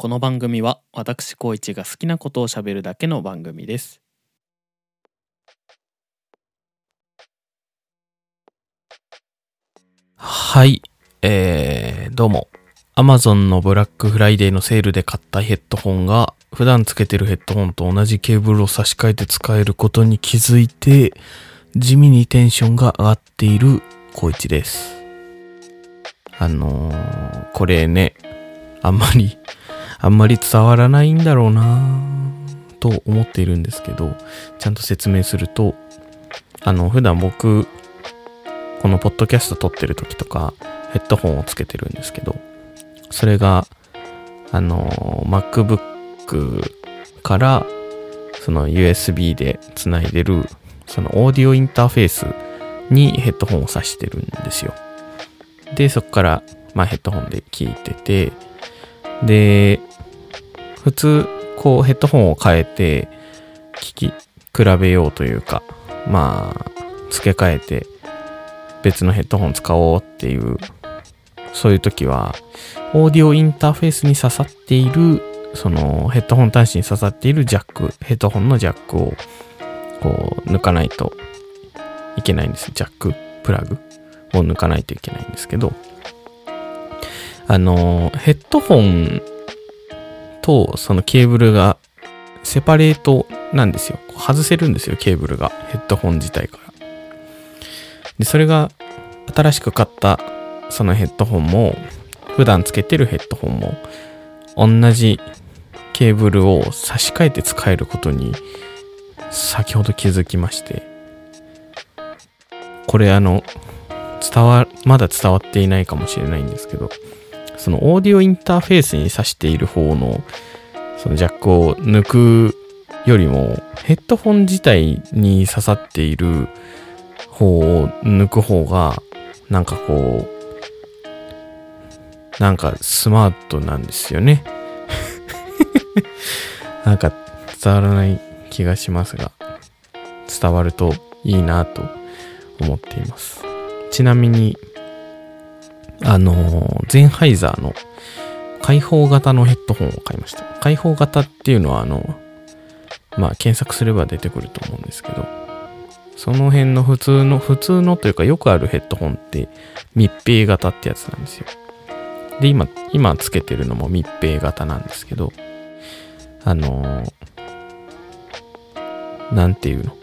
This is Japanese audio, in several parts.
この番組は私高一が好きなことをしゃべるだけの番組ですはい、えー、どうも。Amazon のブラックフライデーのセールで買ったヘッドホンが、普段つけてるヘッドホンと同じケーブルを差し替えて使えることに気づいて、地味にテンションが上がっているコイチです。あのー、これね、あんまり、あんまり伝わらないんだろうなと思っているんですけど、ちゃんと説明すると、あの、普段僕、このポッドキャスト撮ってる時とか、ヘッドホンをつけてるんですけど、それが、あの、MacBook から、その USB でつないでる、そのオーディオインターフェースにヘッドホンを挿してるんですよ。で、そこから、まあヘッドホンで聞いてて、で、普通、こうヘッドホンを変えて、聞き、比べようというか、まあ、付け替えて、別のヘッドホン使おうっていう、そういう時は、オーディオインターフェースに刺さっている、そのヘッドホン端子に刺さっているジャック、ヘッドホンのジャックを、こう、抜かないといけないんです。ジャック、プラグを抜かないといけないんですけど、あの、ヘッドホンとそのケーブルがセパレートなんですよ。外せるんですよ、ケーブルが。ヘッドホン自体から。で、それが新しく買ったそのヘッドホンも、普段つけてるヘッドホンも、同じケーブルを差し替えて使えることに、先ほど気づきまして、これあの、伝わ、まだ伝わっていないかもしれないんですけど、そのオーディオインターフェースに挿している方の、そのジャックを抜くよりも、ヘッドホン自体に刺さっている方を抜く方が、なんかこう、なんかスマートなんですよね。なんか伝わらない気がしますが、伝わるといいなと思っています。ちなみに、あの、ゼンハイザーの開放型のヘッドホンを買いました。開放型っていうのは、あの、まあ、検索すれば出てくると思うんですけど、その辺の普通の、普通のというかよくあるヘッドホンって密閉型ってやつなんですよ。で、今、今つけてるのも密閉型なんですけど、あのーなんていうの？こ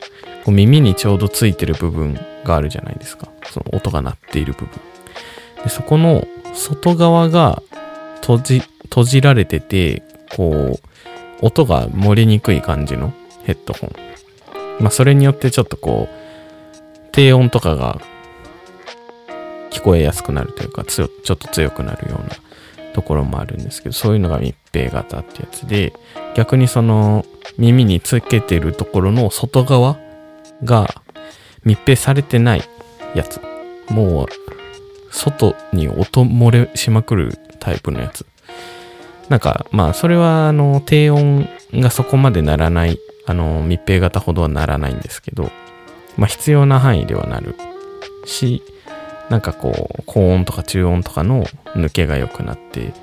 う耳にちょうどついてる部分があるじゃないですか。その音が鳴っている部分。で、そこの外側が閉じ、閉じられてて、こう、音が漏れにくい感じのヘッドホン。まあ、それによってちょっとこう、低音とかが聞こえやすくなるというか、ちょっと強くなるようなところもあるんですけど、そういうのが密閉型ってやつで、逆にその耳につけてるところの外側が密閉されてないやつ。もう、外に音漏れしまくるタイプのやつ。なんか、まあ、それは、あの、低音がそこまでならない、あの、密閉型ほどはならないんですけど、まあ、必要な範囲ではなるし、なんかこう、高音とか中音とかの抜けが良くなって、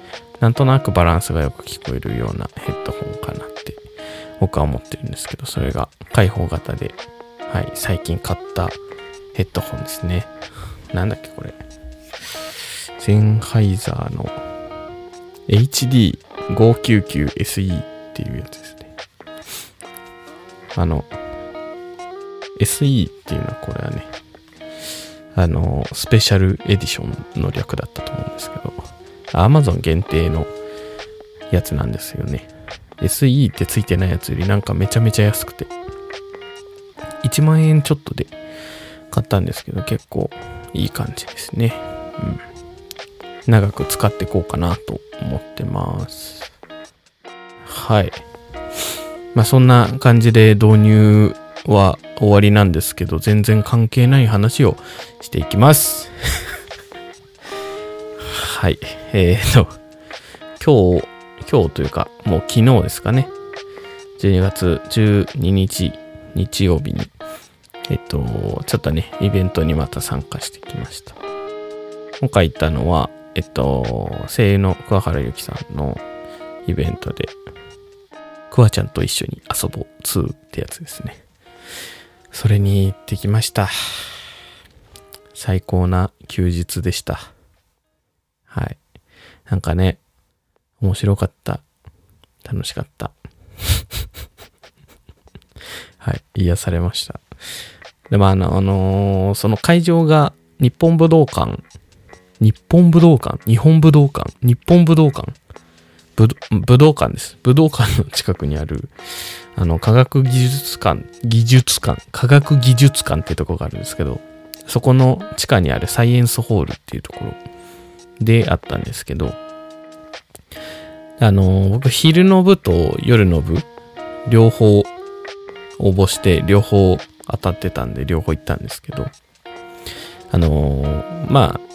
なんとなくバランスがよく聞こえるようなヘッドホンかなって、僕は思ってるんですけど、それが開放型で、はい、最近買ったヘッドホンですね。なんだっけ、これ。ゼンハイザーの HD599SE っていうやつですね。あの、SE っていうのはこれはね、あの、スペシャルエディションの略だったと思うんですけど、Amazon 限定のやつなんですよね。SE ってついてないやつよりなんかめちゃめちゃ安くて、1万円ちょっとで買ったんですけど、結構いい感じですね。うん。長く使っていこうかなと思ってます。はい。まあそんな感じで導入は終わりなんですけど、全然関係ない話をしていきます。はい。えーと、今日、今日というか、もう昨日ですかね。12月12日日曜日に、えっと、ちょっとね、イベントにまた参加してきました。今回行ったのは、えっと、声優の桑原由紀さんのイベントで、クワちゃんと一緒に遊ぼう2ってやつですね。それに行ってきました。最高な休日でした。はい。なんかね、面白かった。楽しかった。はい。癒されました。でもあの、あのーその会場が日本武道館、日本武道館、日本武道館、日本武道館、武道館です。武道館の近くにある、あの、科学技術館、技術館、科学技術館ってとこがあるんですけど、そこの地下にあるサイエンスホールっていうところであったんですけど、あの、僕、昼の部と夜の部、両方応募して、両方当たってたんで、両方行ったんですけど、あのまあ、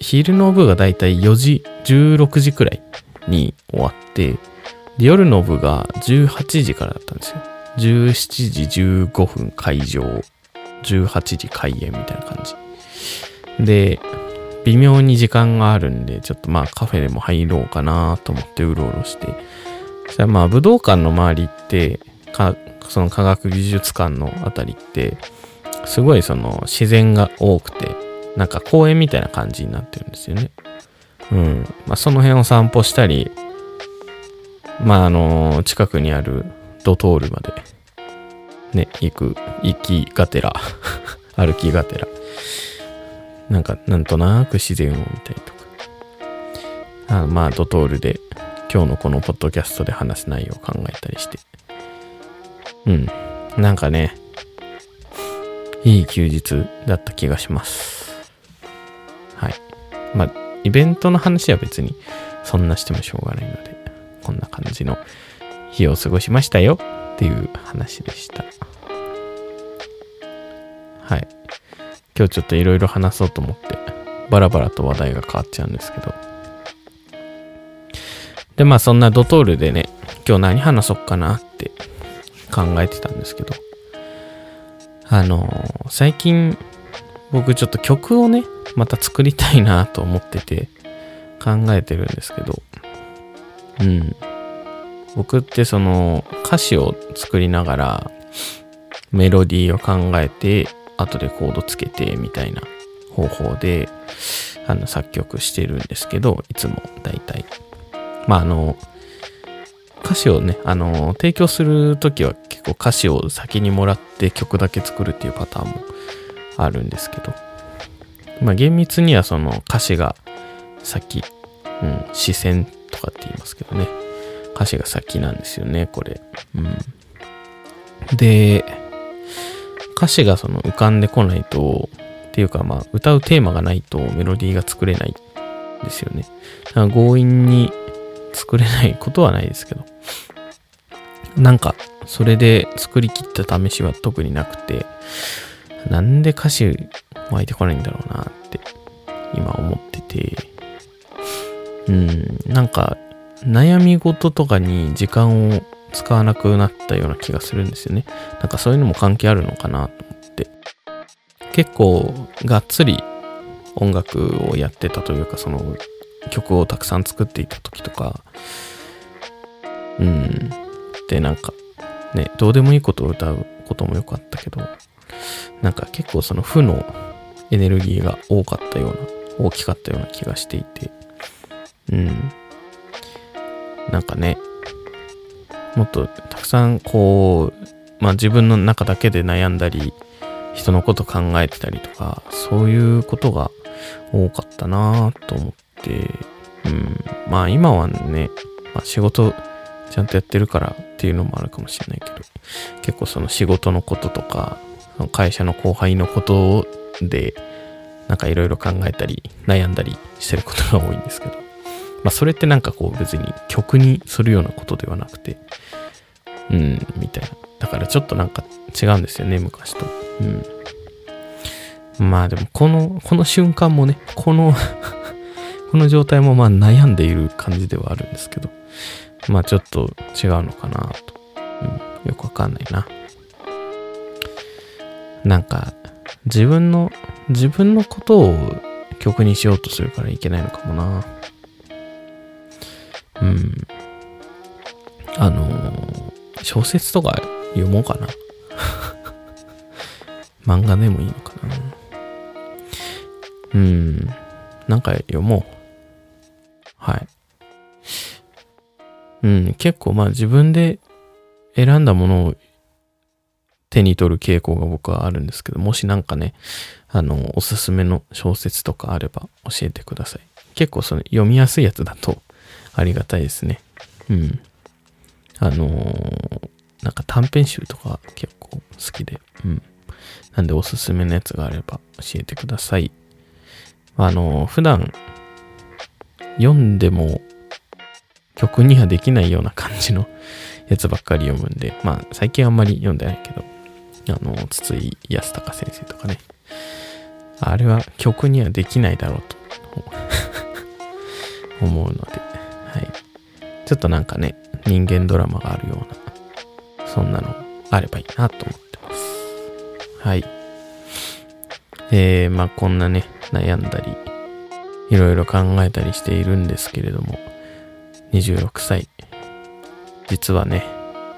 昼の部がだいたい4時、16時くらいに終わって、で夜の部が18時からだったんですよ。17時15分会場、18時開演みたいな感じ。で、微妙に時間があるんで、ちょっとまあカフェでも入ろうかなと思ってうろうろして。そしたらまあ武道館の周りって、かその科学技術館のあたりって、すごいその自然が多くて、なんか公園みたいな感じになってるんですよね。うん。まあその辺を散歩したり、まああの、近くにあるドトールまで、ね、行く、行きがてら、歩きがてら、なんかなんとなく自然を見たりとか、あまあドトールで今日のこのポッドキャストで話す内容を考えたりして、うん。なんかね、いい休日だった気がします。まあ、イベントの話は別にそんなしてもしょうがないので、こんな感じの日を過ごしましたよっていう話でした。はい。今日ちょっといろいろ話そうと思って、バラバラと話題が変わっちゃうんですけど。で、まあそんなドトールでね、今日何話そうかなって考えてたんですけど、あのー最近僕ちょっと曲をね、また作りたいなと思ってて考えてるんですけど、うん。僕ってその歌詞を作りながらメロディーを考えて、後でコードつけてみたいな方法であの作曲してるんですけど、いつも大体。まああの、歌詞をね、あの、提供するときは結構歌詞を先にもらって曲だけ作るっていうパターンもあるんですけど、まあ厳密にはその歌詞が先、うん、視線とかって言いますけどね、歌詞が先なんですよね、これ。うん。で、歌詞がその浮かんでこないと、っていうかまあ歌うテーマがないとメロディーが作れないですよね。だから強引に作れないことはないですけど。なんか、それで作り切った試しは特になくて、なんで歌詞湧いてこないんだろうなって今思ってて、うん、なんか悩み事とかに時間を使わなくなったような気がするんですよね。なんかそういうのも関係あるのかなと思って。結構がっつり音楽をやってたというか、その曲をたくさん作っていた時とか、うん。で、なんか、ね、どうでもいいことを歌うこともよかったけど、なんか結構その負のエネルギーが多かったような、大きかったような気がしていて、うん。なんかね、もっとたくさんこう、まあ自分の中だけで悩んだり、人のこと考えてたりとか、そういうことが多かったなぁと思って、うん。まあ今はね、まあ仕事ちゃんとやってるからっていうのもあるかもしれないけど、結構その仕事のこととか、会社の後輩のことで、なんかいろいろ考えたり、悩んだりしてることが多いんですけど、まあそれってなんかこう別に曲にするようなことではなくて、うん、みたいな。だからちょっとなんか違うんですよね、昔と。うん。まあでもこの、この瞬間もね、この この状態もまあ悩んでいる感じではあるんですけど、まあちょっと違うのかなと。うん、よくわかんないな。なんか、自分の、自分のことを曲にしようとするからいけないのかもな。うん。あのー小説とか読もうかな。漫画でもいいのかな。うん。なんか読もう。はい。うん、結構まあ自分で選んだものを手に取る傾向が僕はあるんですけど、もしなんかね、あの、おすすめの小説とかあれば教えてください。結構その読みやすいやつだとありがたいですね。うん。あのーなんか短編集とか結構好きで、うん。なんでおすすめのやつがあれば教えてください。あのー普段読んでも曲にはできないような感じのやつばっかり読むんで、まあ最近あんまり読んでないけど、あの、筒井康隆先生とかね。あれは曲にはできないだろうと 思うので、はい。ちょっとなんかね、人間ドラマがあるような、そんなのあればいいなと思ってます。はい。えー、まあこんなね、悩んだり、いろいろ考えたりしているんですけれども、26歳。実はね、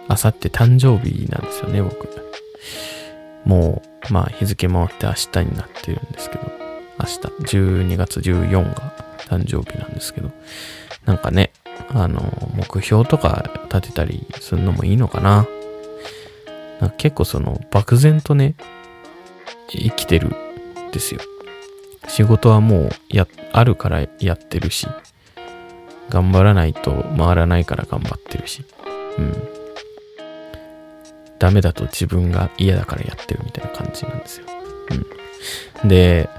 あさって誕生日なんですよね、僕。もう、まあ日付回って明日になってるんですけど、明日、12月14が誕生日なんですけど、なんかね、あの、目標とか立てたりするのもいいのかな。なか結構その、漠然とね、生きてるんですよ。仕事はもう、や、あるからやってるし、頑張らないと回らないから頑張ってるし、うん。ダメだと自分が嫌だからやってるみたいな感じなんですよ。うん。で、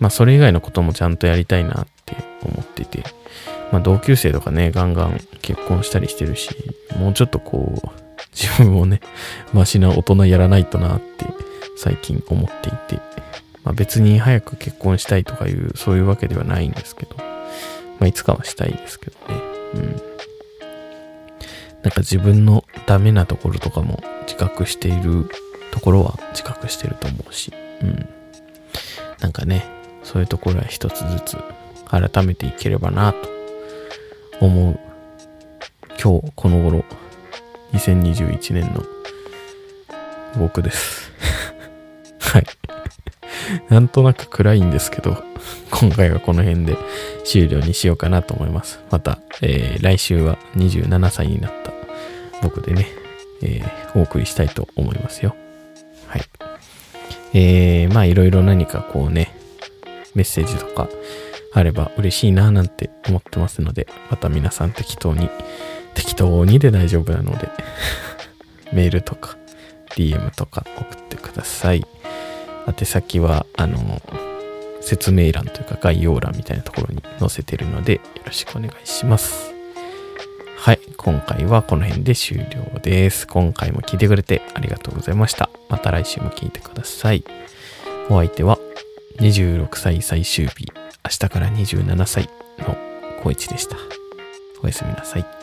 まあそれ以外のこともちゃんとやりたいなって思ってて、まあ同級生とかね、ガンガン結婚したりしてるし、もうちょっとこう、自分をね、マシな大人やらないとなって最近思っていて、まあ別に早く結婚したいとかいう、そういうわけではないんですけど、まあいつかはしたいですけどね。うん。なんか自分のダメなところとかも自覚しているところは自覚してると思うし、うん。なんかね、そういうところは一つずつ改めていければなと思う今日この頃2021年の僕です。はい。なんとなく暗いんですけど、今回はこの辺で終了にしようかなと思います。また、えー来週は27歳になった僕でね、えーお送りしたいと思いますよ。はい。えー、まあいろいろ何かこうね、メッセージとかあれば嬉しいななんて思ってますので、また皆さん適当に、適当にで大丈夫なので、メールとか DM とか送ってください。宛先は、あの、説明欄というか概要欄みたいなところに載せてるのでよろしくお願いします。はい、今回はこの辺で終了です。今回も聞いてくれてありがとうございました。また来週も聞いてください。お相手は26歳最終日、明日から27歳の小一でした。おやすみなさい。